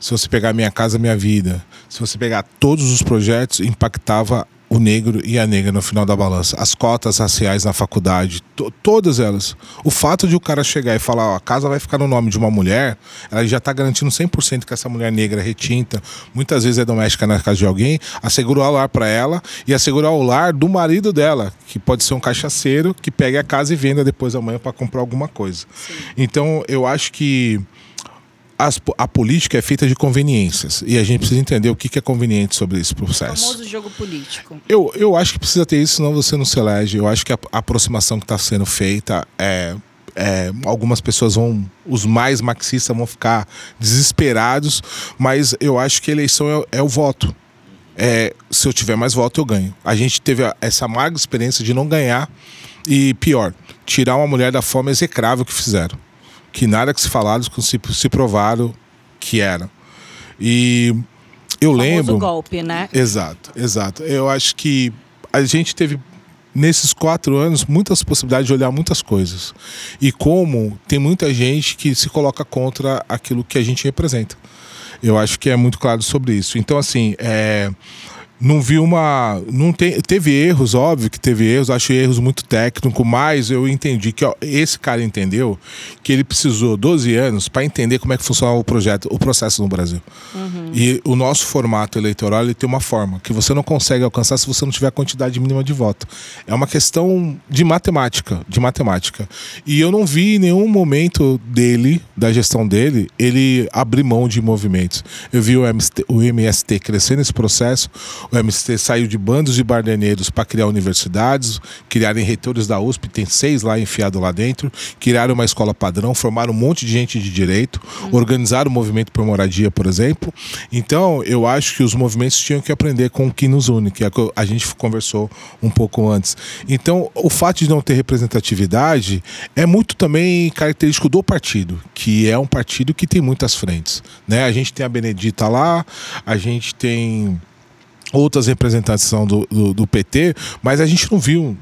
se você pegar Minha Casa Minha Vida, se você pegar todos os projetos, impactava o negro e a negra no final da balança. As cotas raciais na faculdade, to- todas elas. O fato de o cara chegar e falar, ó, a casa vai ficar no nome de uma mulher, ela já está garantindo 100% que essa mulher negra retinta, muitas vezes é doméstica na casa de alguém, assegurar o lar para ela e assegurar o lar do marido dela, que pode ser um cachaceiro que pegue a casa e venda depois amanhã para comprar alguma coisa. Então, eu acho que as a política é feita de conveniências e a gente precisa entender o que é conveniente sobre esse o processo. famoso jogo político Eu, eu acho que precisa ter isso, senão você não se elege. Eu acho que a, a aproximação que está sendo feita é. é, algumas pessoas vão, os mais marxistas vão ficar desesperados, mas eu acho que a eleição é, é o voto. É, se eu tiver mais voto, eu ganho. A gente teve essa amarga experiência de não ganhar e pior, tirar uma mulher da forma execrável que fizeram. Que nada que se falaram se, se provaram que era. E eu o lembro. golpe, né? Exato, exato. Eu acho que a gente teve nesses quatro anos muitas possibilidades de olhar muitas coisas. E como tem muita gente que se coloca contra aquilo que a gente representa. Eu acho que é muito claro sobre isso. Então, assim, é, não vi uma. Não tem, teve erros, óbvio que teve erros, acho erros muito técnicos, mas eu entendi que ó, esse cara entendeu que ele precisou 12 anos para entender como é que funcionava o projeto, o processo no Brasil. Uhum. E o nosso formato eleitoral ele tem uma forma que você não consegue alcançar se você não tiver a quantidade mínima de voto. É uma questão de matemática, de matemática. E eu não vi em nenhum momento dele, da gestão dele, ele abrir mão de movimentos. Eu vi o MST, o MST crescer nesse processo o MST saiu de bandos de bardeneiros para criar universidades, criarem reitores da USP, tem seis lá enfiados lá dentro, criaram uma escola padrão, formaram um monte de gente de direito, uhum. organizaram o movimento por moradia, por exemplo. Então, eu acho que os movimentos tinham que aprender com o que nos une, que é a gente conversou um pouco antes. Então, o fato de não ter representatividade é muito também característico do partido, que é um partido que tem muitas frentes. Né? A gente tem a Benedita lá, a gente tem outras representações do, do, do, PT, mas a gente não viu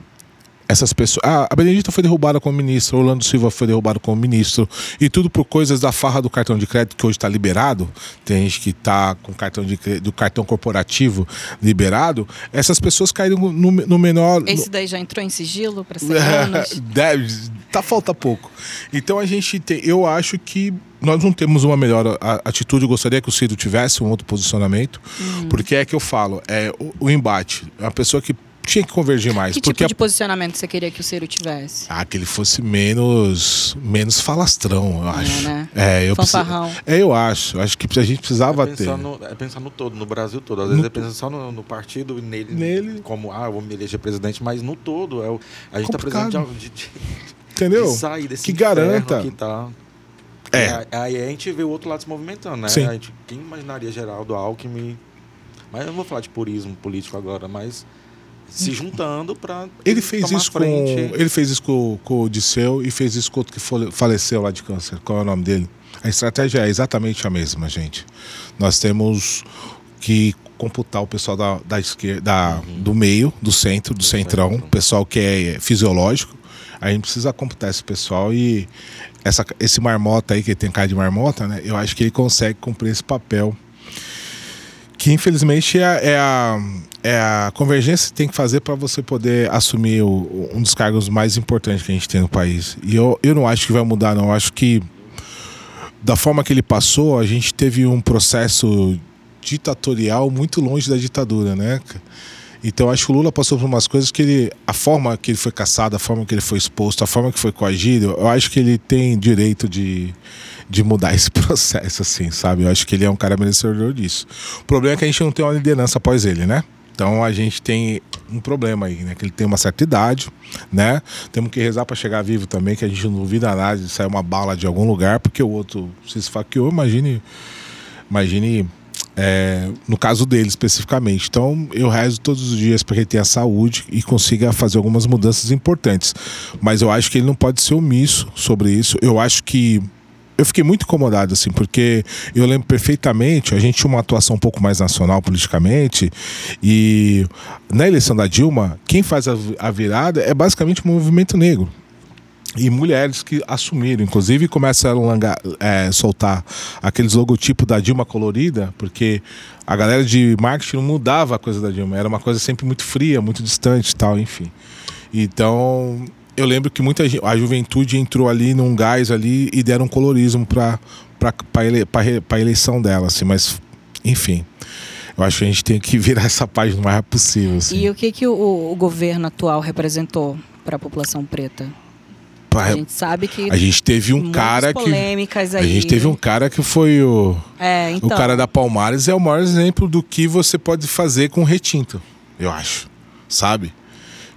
essas pessoas. Ah, a Benedita foi derrubada como ministra, Orlando Silva foi derrubado como ministro, e tudo por coisas da farra do cartão de crédito que hoje está liberado. Tem gente que está com cartão de do cartão corporativo liberado. Essas pessoas caíram no, no menor. Esse daí já entrou em sigilo para ser anos? Deve, tá falta pouco. Então a gente tem, eu acho que nós não temos uma melhor atitude. Eu gostaria que o Ciro tivesse um outro posicionamento, uhum. porque é que eu falo, é o, o embate. É uma pessoa que tinha que convergir mais. Que porque tipo de posicionamento você queria que o Ciro tivesse? Ah, que ele fosse menos menos falastrão, eu é, acho. É, né? é eu Fanfarrão. É, eu acho. Acho que a gente precisava é ter. No, é pensar no todo, no Brasil todo. Às vezes no... é pensar só no, no, partido e nele, nele, como, ah, eu vou me eleger presidente, mas no todo. É, a gente está precisando de, de, Entendeu? De sair desse que garanta. Que tá. É. Aí a gente vê o outro lado se movimentando, né? Sim. A gente, quem imaginaria Geraldo Alckmin. Mas eu não vou falar de purismo político agora, mas se juntando para ele fez isso frente. com ele fez isso com, com o Disseu e fez isso com outro que faleceu lá de câncer qual é o nome dele a estratégia é exatamente a mesma gente nós temos que computar o pessoal da, da esquerda da, uhum. do meio do centro do, do centrão centro. pessoal que é fisiológico a gente precisa computar esse pessoal e essa, esse marmota aí que tem cara de marmota né eu acho que ele consegue cumprir esse papel que infelizmente é, é, a, é a convergência que tem que fazer para você poder assumir o, um dos cargos mais importantes que a gente tem no país. E eu, eu não acho que vai mudar, não. Eu acho que da forma que ele passou, a gente teve um processo ditatorial muito longe da ditadura, né? Então acho que o Lula passou por umas coisas que ele, a forma que ele foi caçado, a forma que ele foi exposto, a forma que foi coagido, eu acho que ele tem direito de de mudar esse processo, assim, sabe? Eu acho que ele é um cara merecedor disso. O problema é que a gente não tem uma liderança após ele, né? Então a gente tem um problema aí, né? Que ele tem uma certa idade, né? Temos que rezar para chegar vivo também, que a gente não duvida nada de sair uma bala de algum lugar, porque o outro se esfaqueou, imagine. Imagine é, no caso dele especificamente. Então eu rezo todos os dias para que ele tenha saúde e consiga fazer algumas mudanças importantes. Mas eu acho que ele não pode ser omisso sobre isso. Eu acho que eu fiquei muito incomodado, assim, porque eu lembro perfeitamente, a gente tinha uma atuação um pouco mais nacional politicamente, e na eleição da Dilma, quem faz a, virada é basicamente o movimento negro e mulheres que assumiram, inclusive começaram a é, soltar aqueles logotipos da Dilma colorida, porque a galera de marketing não mudava a coisa da Dilma, era uma coisa sempre muito fria, muito distante tal, enfim. Então, eu lembro que muita a juventude entrou ali num gás ali e deram colorismo para para ele, a eleição dela, assim, mas enfim. Eu acho que a gente tem que virar essa página o mais possível. Assim. E o que, que o, o governo atual representou para a população preta? A gente sabe que a gente teve um cara que aí. a gente teve um cara que foi o é, então. o cara da Palmares é o maior exemplo do que você pode fazer com retinto, eu acho, sabe?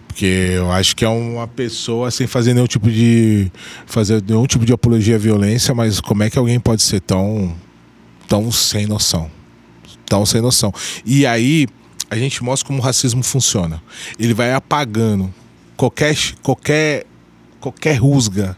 Porque eu acho que é uma pessoa sem fazer nenhum tipo de fazer nenhum tipo de apologia à violência, mas como é que alguém pode ser tão tão sem noção? Tão sem noção. E aí a gente mostra como o racismo funciona. Ele vai apagando qualquer qualquer qualquer rusga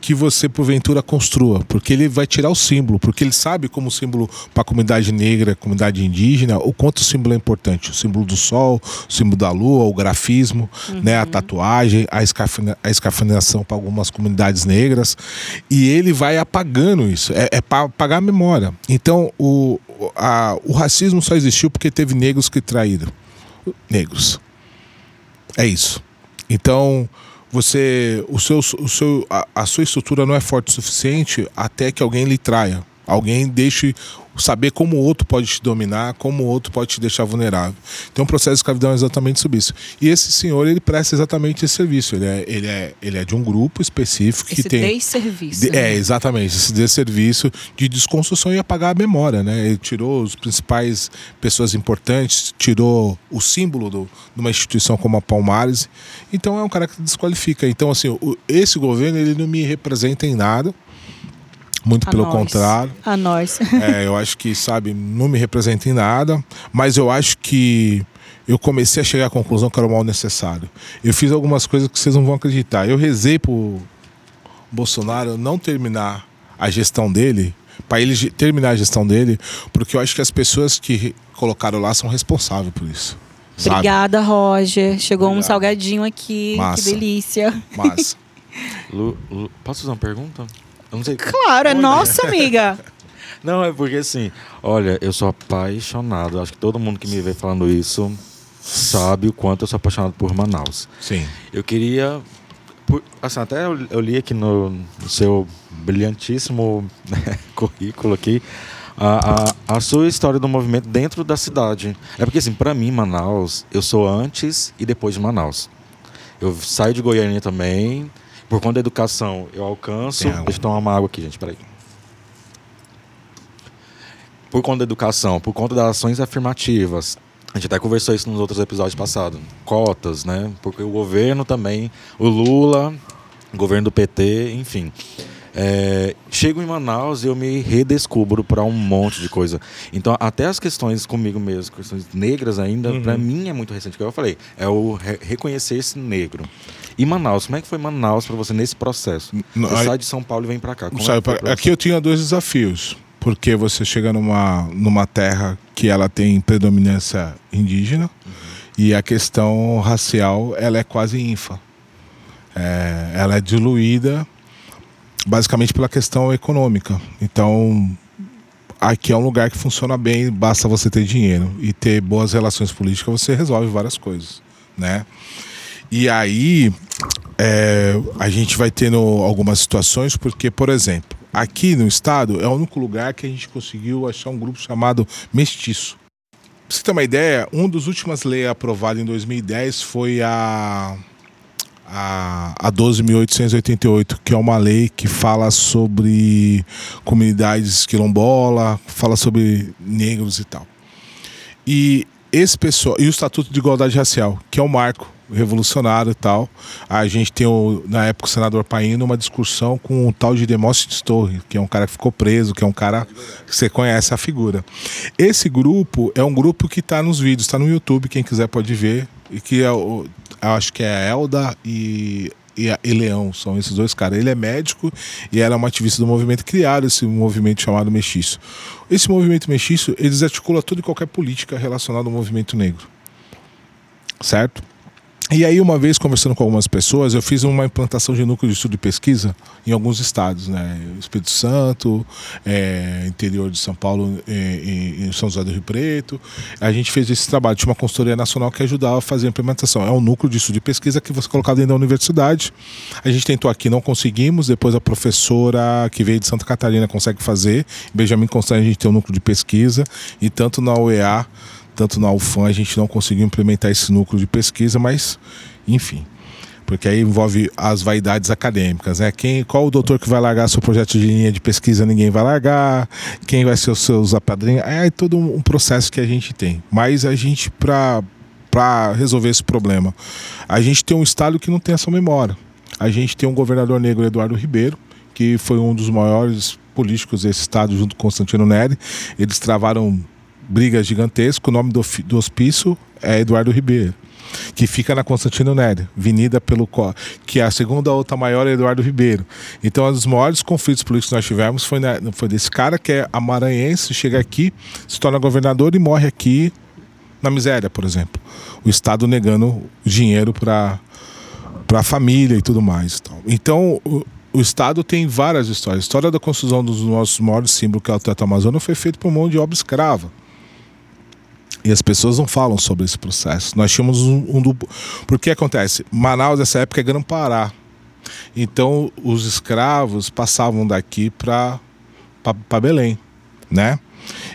que você porventura construa, porque ele vai tirar o símbolo, porque ele sabe como símbolo para a comunidade negra, comunidade indígena, o quanto o símbolo é importante, o símbolo do sol, o símbolo da lua, o grafismo, uhum. né, a tatuagem, a, escafina, a escafinação para algumas comunidades negras, e ele vai apagando isso, é, é para apagar a memória. Então o, a, o racismo só existiu porque teve negros que traíram negros. É isso. Então você o seu, o seu a, a, sua estrutura não é forte o suficiente até que alguém lhe traia alguém deixe saber como o outro pode te dominar como o outro pode te deixar vulnerável então o processo de escravidão é exatamente sobre isso e esse senhor ele presta exatamente esse serviço ele é, ele é, ele é de um grupo específico esse que tem desserviço de, né? é exatamente esse desserviço de desconstrução e apagar a memória né ele tirou os principais pessoas importantes tirou o símbolo do, de uma instituição como a Palmares então é um cara que desqualifica. Então, assim, o, esse governo ele não me representa em nada. Muito a pelo nós. contrário. A nós. é, eu acho que, sabe, não me representa em nada. Mas eu acho que eu comecei a chegar à conclusão que era o mal necessário. Eu fiz algumas coisas que vocês não vão acreditar. Eu rezei pro Bolsonaro não terminar a gestão dele, para ele terminar a gestão dele, porque eu acho que as pessoas que colocaram lá são responsáveis por isso. Sabe? Obrigada, Roger. Chegou Obrigado. um salgadinho aqui. Massa. Que delícia. Massa. Lu, Lu, posso fazer uma pergunta? Eu não sei. Claro, é nossa, amiga. Não, é porque assim, olha, eu sou apaixonado. Acho que todo mundo que me vê falando isso sabe o quanto eu sou apaixonado por Manaus. Sim. Eu queria. Por, assim, até eu, eu, li aqui no, no seu brilhantíssimo né, currículo aqui a, a, a, sua história do movimento dentro da cidade. É porque, assim, para mim, Manaus, eu sou antes e depois de Manaus. Eu saio de Goiânia também. Por conta da educação, eu alcanço. Deixa eu tomar uma água aqui, gente, peraí. Por conta da educação, por conta das ações afirmativas, a gente até conversou isso nos outros episódios passados. Cotas, né? Porque o governo também, o Lula, o governo do PT, enfim. É, chego em Manaus e eu me redescubro para um monte de coisa. Então, até as questões comigo mesmo, questões negras ainda, uhum. para mim é muito recente. Que eu falei, é o re reconhecer-se negro. E Manaus, como é que foi Manaus para você nesse processo? Você sai de São Paulo e vem para cá. Sai, é aqui eu tinha dois desafios. Porque você chega numa, numa terra que ela tem predominância indígena uhum. e a questão racial ela é quase ínfa. É, ela é diluída basicamente pela questão econômica. Então, aqui é um lugar que funciona bem, basta você ter dinheiro e ter boas relações políticas, você resolve várias coisas, né? E aí é, a gente vai tendo algumas situações, porque, por exemplo, aqui no estado é o único lugar que a gente conseguiu achar um grupo chamado Mestiço. Pra você ter uma ideia, uma das últimas leis aprovadas em 2010 foi a a, a 12.888, que é uma lei que fala sobre comunidades quilombola, fala sobre negros e tal. E esse pessoal, e o Estatuto de Igualdade Racial, que é o marco revolucionário e tal. A gente tem, o, na época, o senador Paino, uma discussão com o tal de Demóstenes Torre, que é um cara que ficou preso, que é um cara que você conhece a figura. Esse grupo é um grupo que está nos vídeos, está no YouTube, quem quiser pode ver, e que é o, acho que é a Elda e e, e Leão, são esses dois caras. Ele é médico e ela é uma ativista do movimento, criaram esse movimento chamado Mestiço. Esse movimento Mestiço, eles articulam toda e qualquer política relacionada ao movimento negro. Certo? E aí, uma vez conversando com algumas pessoas, eu fiz uma implantação de núcleo de estudo e pesquisa em alguns estados, né? Espírito Santo, é, interior de São Paulo, é, em São José do Rio Preto. A gente fez esse trabalho, tinha uma consultoria nacional que ajudava a fazer a implementação. É um núcleo de estudo e pesquisa que você colocado dentro da universidade. A gente tentou aqui, não conseguimos. Depois a professora que veio de Santa Catarina consegue fazer. Benjamin Constant a gente tem um núcleo de pesquisa. E tanto na UEA tanto na UFAM a gente não conseguiu implementar esse núcleo de pesquisa, mas enfim. Porque aí envolve as vaidades acadêmicas, né? Quem, qual o doutor que vai largar seu projeto de linha de pesquisa, ninguém vai largar. Quem vai ser os seus apadrinhos. É todo um processo que a gente tem. Mas a gente, para para resolver esse problema? A gente tem um Estado que não tem essa memória. A gente tem um governador negro, Eduardo Ribeiro, que foi um dos maiores políticos desse Estado, junto com Constantino Neri. Eles travaram brigas gigantescas. O nome do, do hospício é Eduardo Ribeiro que fica na Constantino Neri, vinida pelo que é a segunda outra maior é Eduardo Ribeiro. Então, um dos maiores conflitos políticos que nós tivemos foi, na, foi desse cara que é amaranhense, chega aqui, se torna governador e morre aqui na miséria, por exemplo. O Estado negando dinheiro para para a família e tudo mais. Então, o, o, Estado tem várias histórias. A história da construção dos nossos maiores símbolos, que é o Teto Amazônia, foi feito por mão de obra escrava. E as pessoas não falam sobre esse processo. Nós tínhamos um, um do... Porque acontece? Manaus, nessa época, é Grã-Pará. Então, os escravos passavam daqui para Belém, né?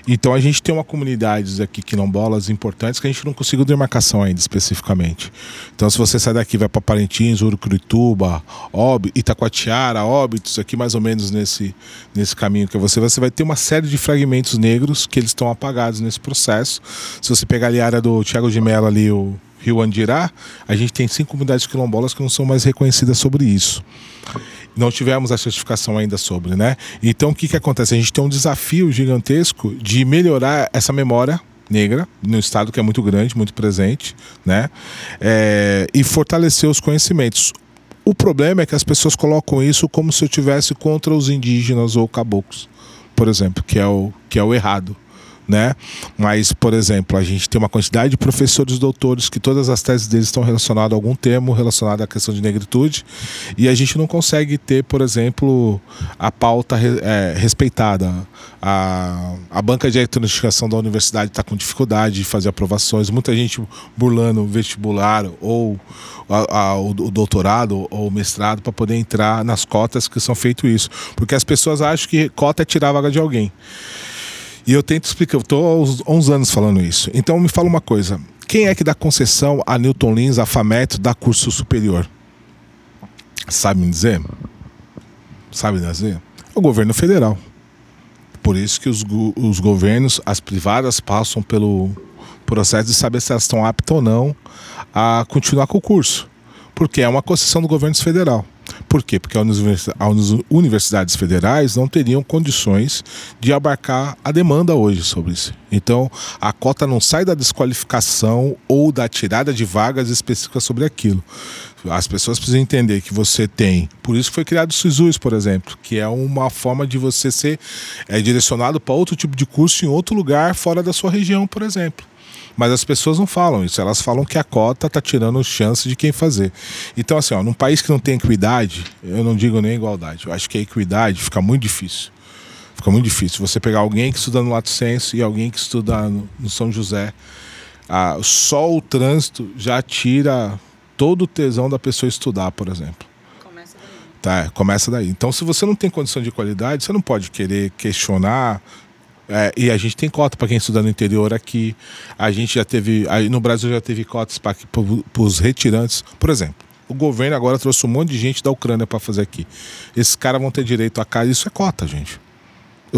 Então a gente tem uma comunidade aqui quilombolas importantes que a gente não conseguiu demarcação ainda especificamente. Então se você sai daqui vai para Parintins, Urucurituba, Ob, Itacoatiara, Óbitos, aqui mais ou menos nesse, nesse caminho que você você vai ter uma série de fragmentos negros que eles estão apagados nesse processo. Se você pegar ali a área do Tiago de Mello ali, o Rio Andirá, a gente tem cinco comunidades quilombolas que não são mais reconhecidas sobre isso não tivemos a certificação ainda sobre, né? Então o que, que acontece? A gente tem um desafio gigantesco de melhorar essa memória negra no estado que é muito grande, muito presente, né? É, e fortalecer os conhecimentos. O problema é que as pessoas colocam isso como se eu tivesse contra os indígenas ou caboclos, por exemplo, que é o que é o errado né? Mas, por exemplo, a gente tem uma quantidade de professores doutores que todas as teses deles estão relacionadas a algum termo relacionado à questão de negritude e a gente não consegue ter, por exemplo, a pauta é, respeitada. A, a banca de eletronificação da universidade está com dificuldade de fazer aprovações, muita gente burlando o vestibular ou a, a, o, doutorado ou o mestrado para poder entrar nas cotas que são feito isso. Porque as pessoas acham que cota é tirar a vaga de alguém. E eu tento explicar, eu estou há uns anos falando isso. Então me fala uma coisa: quem é que dá concessão a Newton Lins, a FAMET, dá curso superior? Sabe me dizer? Sabe dizer? O governo federal. Por isso que os, os governos, as privadas, passam pelo processo de saber se elas estão aptas ou não a continuar com o curso. Porque é uma concessão do governo federal. Por quê? Porque as universidades federais não teriam condições de abarcar a demanda hoje sobre isso. Então, a cota não sai da desqualificação ou da tirada de vagas específicas sobre aquilo. As pessoas precisam entender que você tem. Por isso foi criado o SISUS, por exemplo, que é uma forma de você ser é, direcionado para outro tipo de curso em outro lugar fora da sua região, por exemplo. Mas as pessoas não falam isso, elas falam que a cota está tirando chance de quem fazer. Então, assim, ó, num país que não tem equidade, eu não digo nem igualdade, eu acho que a equidade fica muito difícil. Fica muito difícil. Você pegar alguém que estuda no Lato Senso e alguém que estuda no, no São José, ah, só o trânsito já tira todo o tesão da pessoa estudar, por exemplo. Começa daí. Tá, começa daí. Então, se você não tem condição de qualidade, você não pode querer questionar é, e a gente tem cota para quem estuda no interior aqui. A gente já teve. Aí no Brasil já teve cotas para os retirantes. Por exemplo, o governo agora trouxe um monte de gente da Ucrânia para fazer aqui. Esses caras vão ter direito a casa. Isso é cota, gente.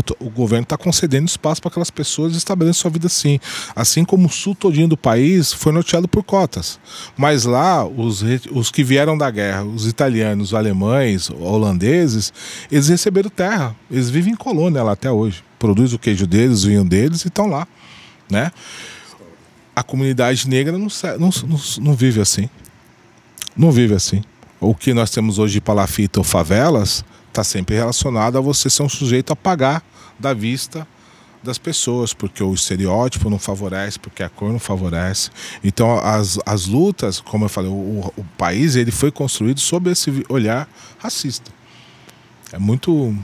Tô, o governo está concedendo espaço para aquelas pessoas estabelecerem sua vida assim. Assim como o sul todinho do país foi norteado por cotas. Mas lá, os, os que vieram da guerra, os italianos, os alemães, holandeses, eles receberam terra. Eles vivem em colônia lá até hoje produz o queijo deles, o vinho deles e estão lá, né? A comunidade negra não, não, não, não vive assim. Não vive assim. O que nós temos hoje de palafita ou favelas está sempre relacionado a você ser um sujeito a pagar da vista das pessoas, porque o estereótipo não favorece, porque a cor não favorece. Então, as, as lutas, como eu falei, o, o país ele foi construído sob esse olhar racista. É muito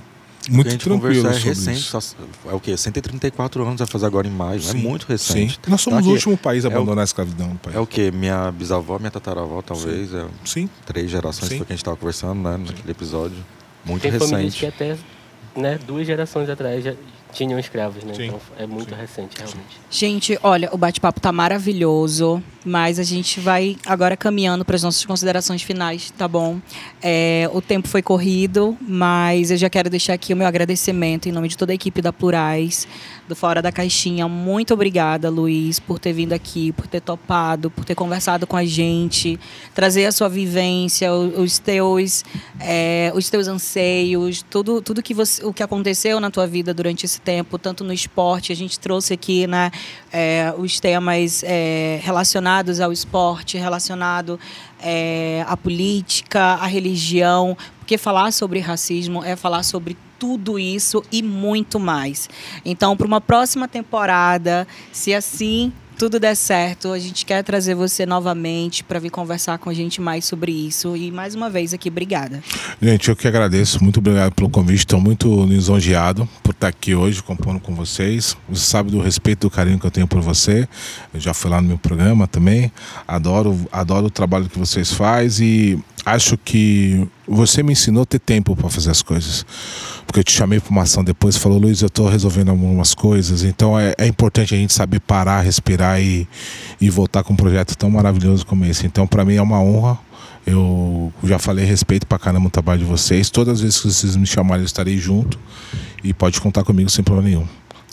muito a gente tranquilo é recente, só, é o quê? 134 anos vai fazer agora em maio, é Sim. é muito recente. Sim. Nós somos então, o último país a é abandonar o, a escravidão no país. É o quê? Minha bisavó, minha tataravó, talvez. Sim. É, Sim. Três gerações Sim. que a gente estava conversando, né, naquele episódio. Muito Tem recente. que até né, duas gerações atrás já tinham escravos, né? Sim. Então é muito Sim. recente, realmente. Gente, olha, o bate-papo tá maravilhoso, mas a gente vai agora caminhando para as nossas considerações finais, tá bom? É, o tempo foi corrido, mas eu já quero deixar aqui o meu agradecimento em nome de toda a equipe da Plurais, do Fora da Caixinha. Muito obrigada, Luiz, por ter vindo aqui, por ter topado, por ter conversado com a gente, trazer a sua vivência, os teus, é, os teus anseios, tudo, tudo que você, o que aconteceu na tua vida durante esse tempo, tanto no esporte, a gente trouxe aqui né, é, os temas é, relacionados ao esporte, relacionado é, à política, à religião, porque falar sobre racismo é falar sobre tudo isso e muito mais. Então, para uma próxima temporada, se assim tudo der certo, a gente quer trazer você novamente para vir conversar com a gente mais sobre isso. E mais uma vez aqui, obrigada. Gente, eu que agradeço. Muito obrigado pelo convite. Estou muito lisonjeado por estar aqui hoje compondo com vocês. Você sabe do respeito do carinho que eu tenho por você. Eu já fui lá no meu programa também. Adoro, adoro o trabalho que vocês fazem e acho que você me ensinou a ter tempo para fazer as coisas. Porque eu te chamei para uma ação depois e falou, Luiz, eu estou resolvendo algumas coisas. Então é, é, importante a gente saber parar, respirar e, e voltar com um projeto tão maravilhoso como esse. Então, para mim é uma honra. Eu já falei respeito para caramba o trabalho de vocês. Todas as vezes que vocês me chamarem, eu estarei junto. E pode contar comigo sem problema nenhum.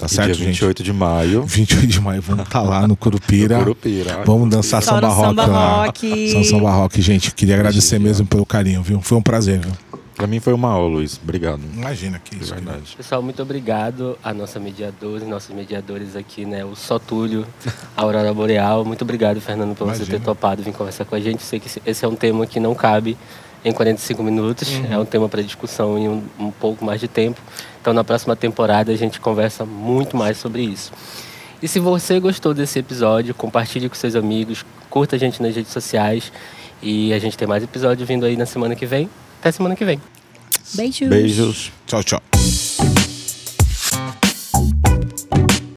Tá e certo, dia 28 gente? de maio. 28 de maio, vamos estar tá lá no Curupira. no Curupira. Vamos dançar samba rock samba lá. Rock. Samba, samba rock, gente. Queria agradecer mesmo pelo carinho, viu? Foi um prazer, viu? Pra mim foi uma aula, Luiz. Obrigado. Imagina que isso. verdade. Pessoal, muito obrigado a nossa mediadora, nossos mediadores aqui, né? O Sotúlio, a Aurora Boreal. Muito obrigado, Fernando, por você Imagina. ter topado vir conversar com a gente. Sei que esse é um tema que não cabe em 45 minutos. É um tema para discussão em um, um pouco mais de tempo. Então, na próxima temporada, a gente conversa muito mais sobre isso. E se você gostou desse episódio, compartilhe com seus amigos, curta a gente nas redes sociais. E a gente tem mais episódio vindo aí na semana que vem. Até semana que vem. Beijos. Beijos. Tchau, tchau.